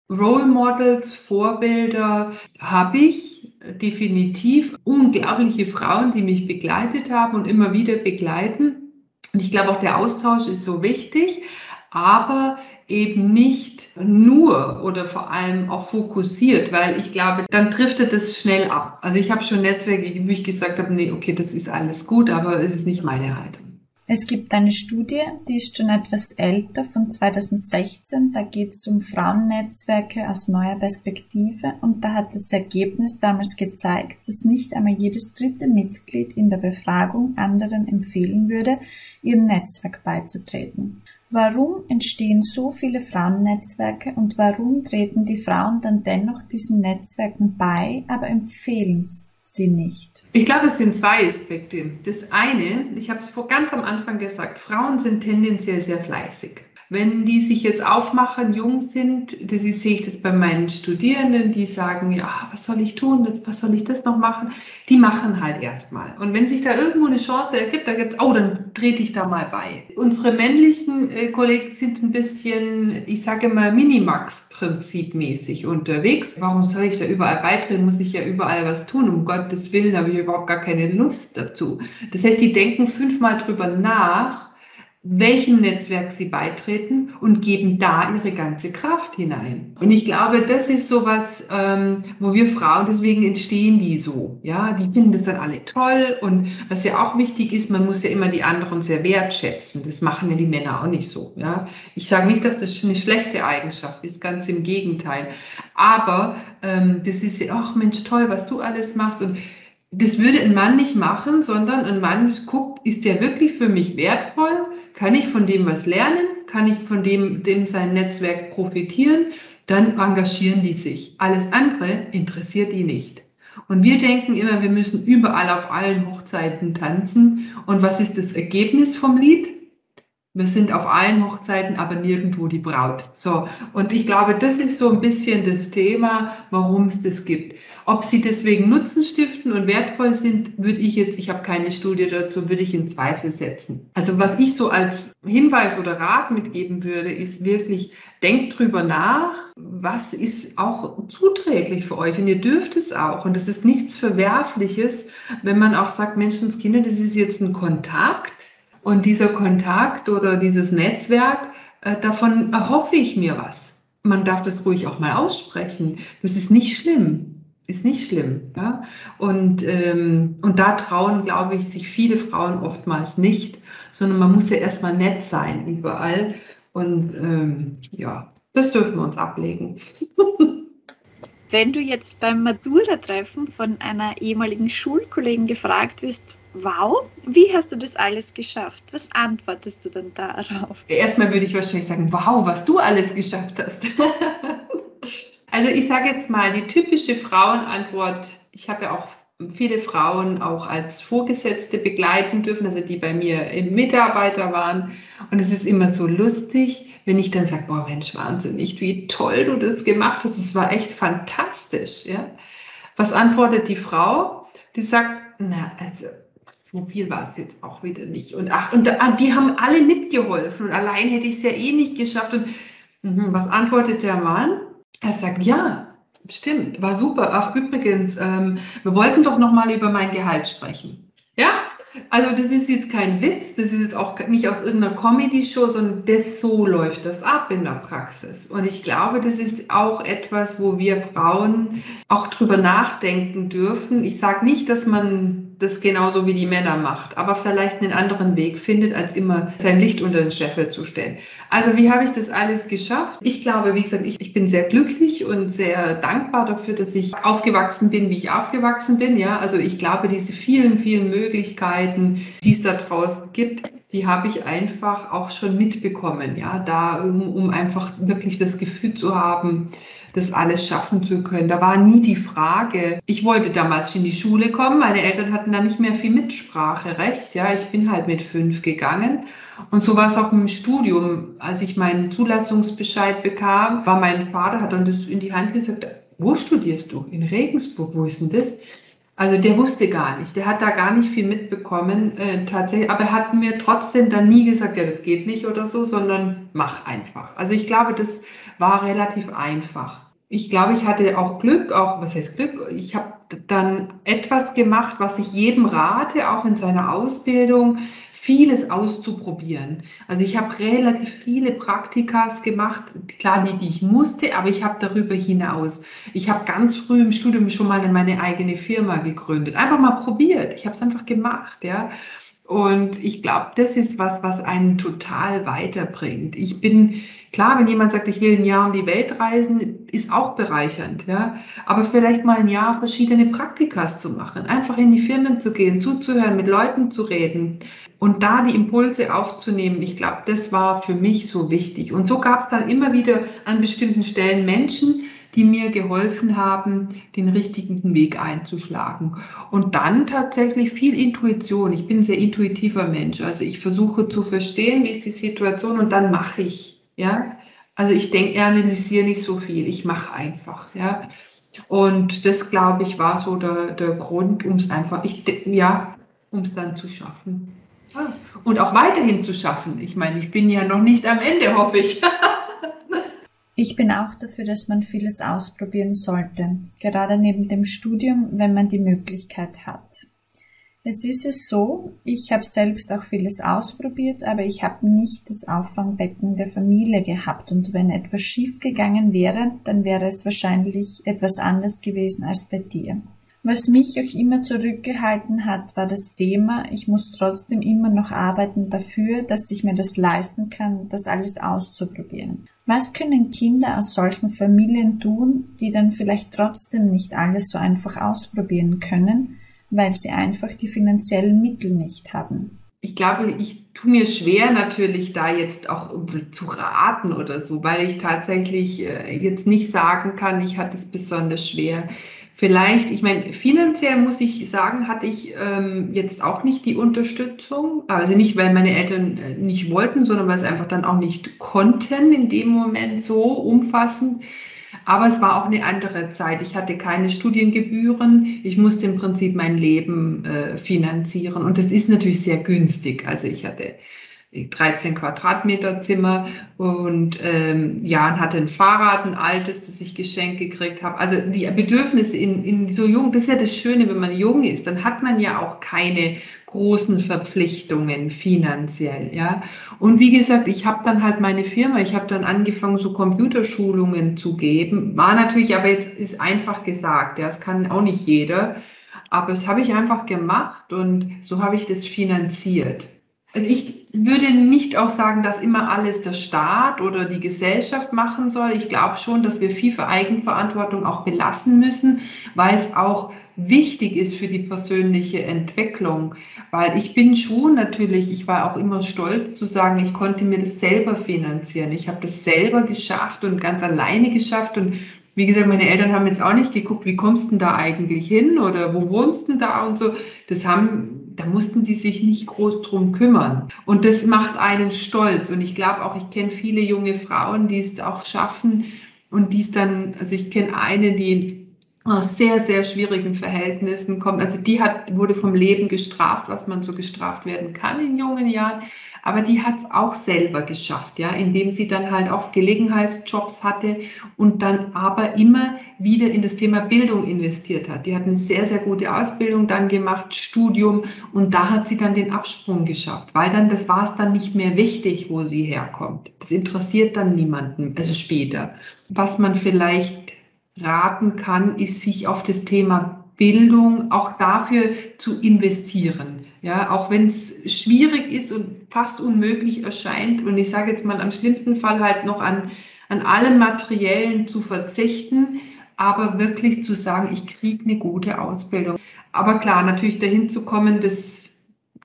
Role Models, Vorbilder habe ich. definitiv unglaubliche Frauen, die mich begleitet haben und immer wieder begleiten. Und ich glaube auch der Austausch ist so wichtig, aber eben nicht nur oder vor allem auch fokussiert, weil ich glaube, dann driftet es schnell ab. Also ich habe schon Netzwerke, wo ich gesagt habe, nee, okay, das ist alles gut, aber es ist nicht meine Haltung. Es gibt eine Studie, die ist schon etwas älter, von 2016. Da geht es um Frauennetzwerke aus neuer Perspektive und da hat das Ergebnis damals gezeigt, dass nicht einmal jedes dritte Mitglied in der Befragung anderen empfehlen würde, ihrem Netzwerk beizutreten. Warum entstehen so viele Frauennetzwerke und warum treten die Frauen dann dennoch diesen Netzwerken bei, aber empfehlen sie nicht? Ich glaube, es sind zwei Aspekte. Das eine, ich habe es vor ganz am Anfang gesagt, Frauen sind tendenziell sehr fleißig. Wenn die sich jetzt aufmachen, jung sind, das ist, sehe ich das bei meinen Studierenden, die sagen, ja, was soll ich tun, was soll ich das noch machen? Die machen halt erstmal. Und wenn sich da irgendwo eine Chance ergibt, da gibt es, oh, dann trete ich da mal bei. Unsere männlichen äh, Kollegen sind ein bisschen, ich sage mal, Minimax-Prinzipmäßig unterwegs. Warum soll ich da überall beitreten? Muss ich ja überall was tun? Um Gottes Willen habe ich überhaupt gar keine Lust dazu. Das heißt, die denken fünfmal drüber nach, welchem Netzwerk sie beitreten und geben da ihre ganze Kraft hinein. Und ich glaube, das ist sowas, ähm, wo wir Frauen, deswegen entstehen die so. Ja, die finden das dann alle toll. Und was ja auch wichtig ist, man muss ja immer die anderen sehr wertschätzen. Das machen ja die Männer auch nicht so. Ja, ich sage nicht, dass das eine schlechte Eigenschaft ist, ganz im Gegenteil. Aber ähm, das ist ja, ach Mensch, toll, was du alles machst und das würde ein Mann nicht machen, sondern ein Mann guckt, ist der wirklich für mich wertvoll? Kann ich von dem was lernen? Kann ich von dem, dem sein Netzwerk profitieren? Dann engagieren die sich. Alles andere interessiert die nicht. Und wir denken immer, wir müssen überall auf allen Hochzeiten tanzen. Und was ist das Ergebnis vom Lied? Wir sind auf allen Hochzeiten, aber nirgendwo die Braut. So. Und ich glaube, das ist so ein bisschen das Thema, warum es das gibt. Ob sie deswegen Nutzen stiften und wertvoll sind, würde ich jetzt, ich habe keine Studie dazu, würde ich in Zweifel setzen. Also was ich so als Hinweis oder Rat mitgeben würde, ist wirklich, denkt drüber nach, was ist auch zuträglich für euch und ihr dürft es auch. Und das ist nichts Verwerfliches, wenn man auch sagt, Menschenskinder, das ist jetzt ein Kontakt und dieser Kontakt oder dieses Netzwerk, äh, davon erhoffe ich mir was. Man darf das ruhig auch mal aussprechen. Das ist nicht schlimm. Ist nicht schlimm. Ja? Und, ähm, und da trauen, glaube ich, sich viele Frauen oftmals nicht, sondern man muss ja erstmal nett sein überall. Und ähm, ja, das dürfen wir uns ablegen. Wenn du jetzt beim Matura-Treffen von einer ehemaligen Schulkollegin gefragt wirst, wow, wie hast du das alles geschafft? Was antwortest du dann darauf? Erstmal würde ich wahrscheinlich sagen, wow, was du alles geschafft hast. also ich sage jetzt mal, die typische Frauenantwort, ich habe ja auch viele Frauen auch als Vorgesetzte begleiten dürfen, also die bei mir im Mitarbeiter waren. Und es ist immer so lustig, wenn ich dann sage, boah Mensch, wahnsinnig, wie toll du das gemacht hast. Das war echt fantastisch. Ja? Was antwortet die Frau? Die sagt, na, also so viel war es jetzt auch wieder nicht. Und ach, und die haben alle mitgeholfen und allein hätte ich es ja eh nicht geschafft. Und mh, was antwortet der Mann? Er sagt, ja, Stimmt, war super. Ach, übrigens, ähm, wir wollten doch noch mal über mein Gehalt sprechen. Ja, also das ist jetzt kein Witz, das ist jetzt auch nicht aus irgendeiner Comedy-Show, sondern das so läuft das ab in der Praxis. Und ich glaube, das ist auch etwas, wo wir Frauen auch drüber nachdenken dürfen. Ich sage nicht, dass man das genauso wie die Männer macht, aber vielleicht einen anderen Weg findet, als immer sein Licht unter den Scheffel zu stellen. Also wie habe ich das alles geschafft? Ich glaube, wie gesagt, ich, ich bin sehr glücklich und sehr dankbar dafür, dass ich aufgewachsen bin, wie ich aufgewachsen bin. Ja, also ich glaube, diese vielen, vielen Möglichkeiten, die es da draußen gibt, die habe ich einfach auch schon mitbekommen. Ja, da um, um einfach wirklich das Gefühl zu haben, das alles schaffen zu können. Da war nie die Frage. Ich wollte damals in die Schule kommen. Meine Eltern hatten da nicht mehr viel Mitspracherecht. Ja, ich bin halt mit fünf gegangen. Und so war es auch im Studium. Als ich meinen Zulassungsbescheid bekam, war mein Vater, hat dann das in die Hand gesagt, wo studierst du? In Regensburg. Wo ist denn das? Also der wusste gar nicht, der hat da gar nicht viel mitbekommen äh, tatsächlich, aber er hat mir trotzdem dann nie gesagt, ja, das geht nicht oder so, sondern mach einfach. Also ich glaube, das war relativ einfach. Ich glaube, ich hatte auch Glück, auch was heißt Glück? Ich habe dann etwas gemacht, was ich jedem rate, auch in seiner Ausbildung, vieles auszuprobieren. Also ich habe relativ viele Praktikas gemacht, klar, die, die ich musste, aber ich habe darüber hinaus. Ich habe ganz früh im Studium schon mal meine eigene Firma gegründet. Einfach mal probiert. Ich habe es einfach gemacht, ja. Und ich glaube, das ist was, was einen total weiterbringt. Ich bin, klar, wenn jemand sagt, ich will ein Jahr um die Welt reisen, ist auch bereichernd, ja. Aber vielleicht mal ein Jahr verschiedene Praktikas zu machen, einfach in die Firmen zu gehen, zuzuhören, mit Leuten zu reden und da die Impulse aufzunehmen. Ich glaube, das war für mich so wichtig. Und so gab es dann immer wieder an bestimmten Stellen Menschen, die mir geholfen haben, den richtigen Weg einzuschlagen. Und dann tatsächlich viel Intuition. Ich bin ein sehr intuitiver Mensch. Also ich versuche zu verstehen, wie ist die Situation und dann mache ich. Ja, also ich denke, analysiere nicht so viel. Ich mache einfach. Ja, und das glaube ich war so der, der Grund, um es einfach, ich, ja, um es dann zu schaffen. Und auch weiterhin zu schaffen. Ich meine, ich bin ja noch nicht am Ende, hoffe ich. Ich bin auch dafür, dass man vieles ausprobieren sollte, gerade neben dem Studium, wenn man die Möglichkeit hat. Jetzt ist es so, ich habe selbst auch vieles ausprobiert, aber ich habe nicht das Auffangbecken der Familie gehabt und wenn etwas schief gegangen wäre, dann wäre es wahrscheinlich etwas anders gewesen als bei dir. Was mich auch immer zurückgehalten hat, war das Thema, ich muss trotzdem immer noch arbeiten dafür, dass ich mir das leisten kann, das alles auszuprobieren. Was können Kinder aus solchen Familien tun, die dann vielleicht trotzdem nicht alles so einfach ausprobieren können, weil sie einfach die finanziellen Mittel nicht haben? Ich glaube, ich tue mir schwer natürlich da jetzt auch was zu raten oder so, weil ich tatsächlich äh, jetzt nicht sagen kann, ich hatte es besonders schwer. Vielleicht, ich meine, finanziell muss ich sagen, hatte ich ähm, jetzt auch nicht die Unterstützung. Also nicht, weil meine Eltern äh, nicht wollten, sondern weil sie einfach dann auch nicht konnten in dem Moment so umfassend. Aber es war auch eine andere Zeit. Ich hatte keine Studiengebühren. Ich musste im Prinzip mein Leben äh, finanzieren. Und das ist natürlich sehr günstig. Also ich hatte 13 Quadratmeter Zimmer und ähm, ja, hatte ein Fahrrad, ein altes, das ich geschenkt gekriegt habe. Also die Bedürfnisse in, in so jung, das ist ja das Schöne, wenn man jung ist, dann hat man ja auch keine großen Verpflichtungen finanziell, ja. Und wie gesagt, ich habe dann halt meine Firma, ich habe dann angefangen, so Computerschulungen zu geben. War natürlich, aber jetzt ist einfach gesagt, ja, das kann auch nicht jeder. Aber das habe ich einfach gemacht und so habe ich das finanziert. Ich würde nicht auch sagen, dass immer alles der Staat oder die Gesellschaft machen soll. Ich glaube schon, dass wir viel für Eigenverantwortung auch belassen müssen, weil es auch wichtig ist für die persönliche Entwicklung. Weil ich bin schon natürlich, ich war auch immer stolz zu sagen, ich konnte mir das selber finanzieren. Ich habe das selber geschafft und ganz alleine geschafft. Und wie gesagt, meine Eltern haben jetzt auch nicht geguckt, wie kommst du denn da eigentlich hin oder wo wohnst du denn da und so. Das haben da mussten die sich nicht groß drum kümmern. Und das macht einen stolz. Und ich glaube auch, ich kenne viele junge Frauen, die es auch schaffen und die es dann, also ich kenne eine, die aus sehr, sehr schwierigen Verhältnissen kommt. Also die hat, wurde vom Leben gestraft, was man so gestraft werden kann in jungen Jahren. Aber die hat es auch selber geschafft, ja, indem sie dann halt auch Gelegenheitsjobs hatte und dann aber immer wieder in das Thema Bildung investiert hat. Die hat eine sehr, sehr gute Ausbildung dann gemacht, Studium und da hat sie dann den Absprung geschafft, weil dann, das war es dann nicht mehr wichtig, wo sie herkommt. Das interessiert dann niemanden, also später. Was man vielleicht raten kann, ist sich auf das Thema Bildung auch dafür zu investieren. Ja, auch wenn es schwierig ist und fast unmöglich erscheint. Und ich sage jetzt mal am schlimmsten Fall halt noch an, an allem Materiellen zu verzichten, aber wirklich zu sagen, ich kriege eine gute Ausbildung. Aber klar, natürlich dahin zu kommen, das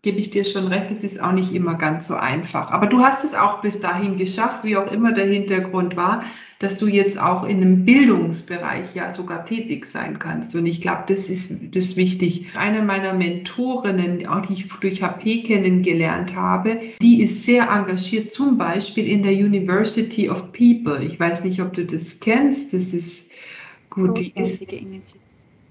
gebe ich dir schon recht, es ist auch nicht immer ganz so einfach. Aber du hast es auch bis dahin geschafft, wie auch immer der Hintergrund war, dass du jetzt auch in einem Bildungsbereich ja sogar tätig sein kannst. Und ich glaube, das ist, das ist wichtig. Eine meiner Mentorinnen, auch die ich durch HP kennengelernt habe, die ist sehr engagiert, zum Beispiel in der University of People. Ich weiß nicht, ob du das kennst. Das ist gut. Die ist,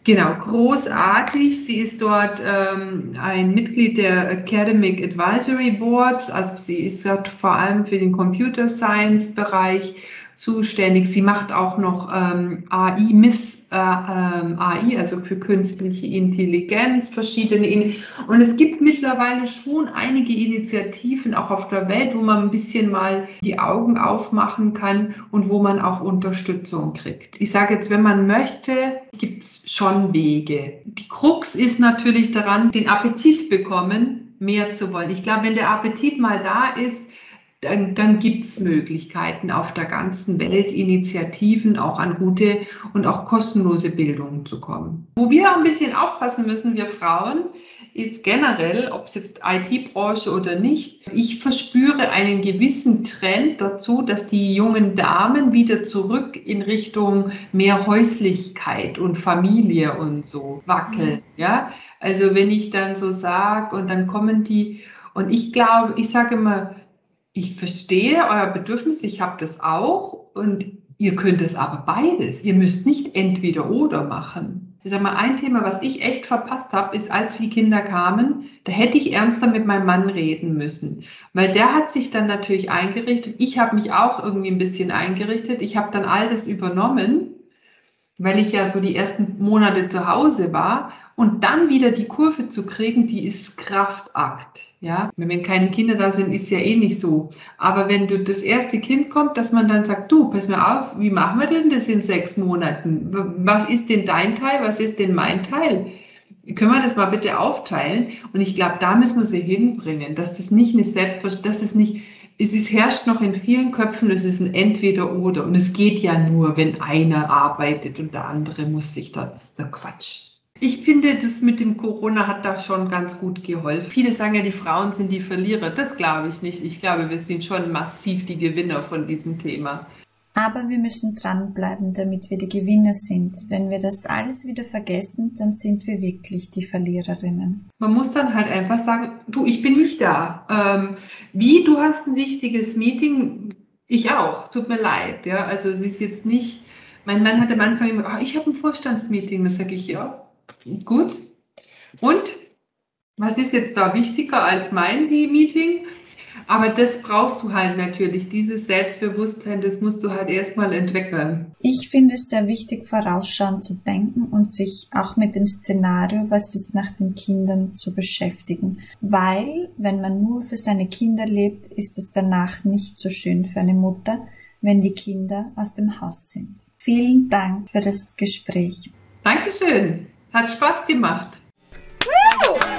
Genau, großartig. Sie ist dort ähm, ein Mitglied der Academic Advisory Boards, also sie ist dort vor allem für den Computer Science Bereich zuständig. Sie macht auch noch ähm, AI, Miss äh, ähm, AI, also für künstliche Intelligenz, verschiedene. In und es gibt mittlerweile schon einige Initiativen auch auf der Welt, wo man ein bisschen mal die Augen aufmachen kann und wo man auch Unterstützung kriegt. Ich sage jetzt, wenn man möchte, gibt es schon Wege. Die Krux ist natürlich daran, den Appetit bekommen, mehr zu wollen. Ich glaube, wenn der Appetit mal da ist, dann, dann gibt es Möglichkeiten auf der ganzen Welt, Initiativen auch an gute und auch kostenlose Bildung zu kommen. Wo wir ein bisschen aufpassen müssen, wir Frauen, ist generell, ob es jetzt IT-Branche oder nicht, ich verspüre einen gewissen Trend dazu, dass die jungen Damen wieder zurück in Richtung mehr Häuslichkeit und Familie und so wackeln. Mhm. Ja, also wenn ich dann so sage und dann kommen die und ich glaube, ich sage immer, ich verstehe euer Bedürfnis, ich habe das auch und ihr könnt es aber beides. Ihr müsst nicht entweder oder machen. Ich sage mal, ein Thema, was ich echt verpasst habe, ist, als die Kinder kamen, da hätte ich ernster mit meinem Mann reden müssen. Weil der hat sich dann natürlich eingerichtet. Ich habe mich auch irgendwie ein bisschen eingerichtet. Ich habe dann alles übernommen, weil ich ja so die ersten Monate zu Hause war. Und dann wieder die Kurve zu kriegen, die ist Kraftakt. Ja, wenn keine Kinder da sind, ist ja eh nicht so. Aber wenn du das erste Kind kommt, dass man dann sagt, du, pass mir auf, wie machen wir denn das in sechs Monaten? Was ist denn dein Teil? Was ist denn mein Teil? Können wir das mal bitte aufteilen? Und ich glaube, da müssen wir sie hinbringen, dass das nicht eine Selbstverständlichkeit, dass es nicht, es ist, herrscht noch in vielen Köpfen, es ist ein Entweder-Oder. Und es geht ja nur, wenn einer arbeitet und der andere muss sich da, so Quatsch. Ich finde, das mit dem Corona hat da schon ganz gut geholfen. Viele sagen ja, die Frauen sind die Verlierer. Das glaube ich nicht. Ich glaube, wir sind schon massiv die Gewinner von diesem Thema. Aber wir müssen dranbleiben, damit wir die Gewinner sind. Wenn wir das alles wieder vergessen, dann sind wir wirklich die Verliererinnen. Man muss dann halt einfach sagen, du, ich bin nicht da. Ähm, wie, du hast ein wichtiges Meeting? Ich auch. Tut mir leid. Ja, also es ist jetzt nicht. Mein Mann hatte am Anfang immer, oh, ich habe ein Vorstandsmeeting. Da sage ich, ja, Gut. Und was ist jetzt da wichtiger als mein Meeting? Aber das brauchst du halt natürlich, dieses Selbstbewusstsein, das musst du halt erstmal entwickeln. Ich finde es sehr wichtig, vorausschauend zu denken und sich auch mit dem Szenario, was ist nach den Kindern, zu beschäftigen. Weil, wenn man nur für seine Kinder lebt, ist es danach nicht so schön für eine Mutter, wenn die Kinder aus dem Haus sind. Vielen Dank für das Gespräch. Dankeschön. Hat Spaß gemacht. Woo!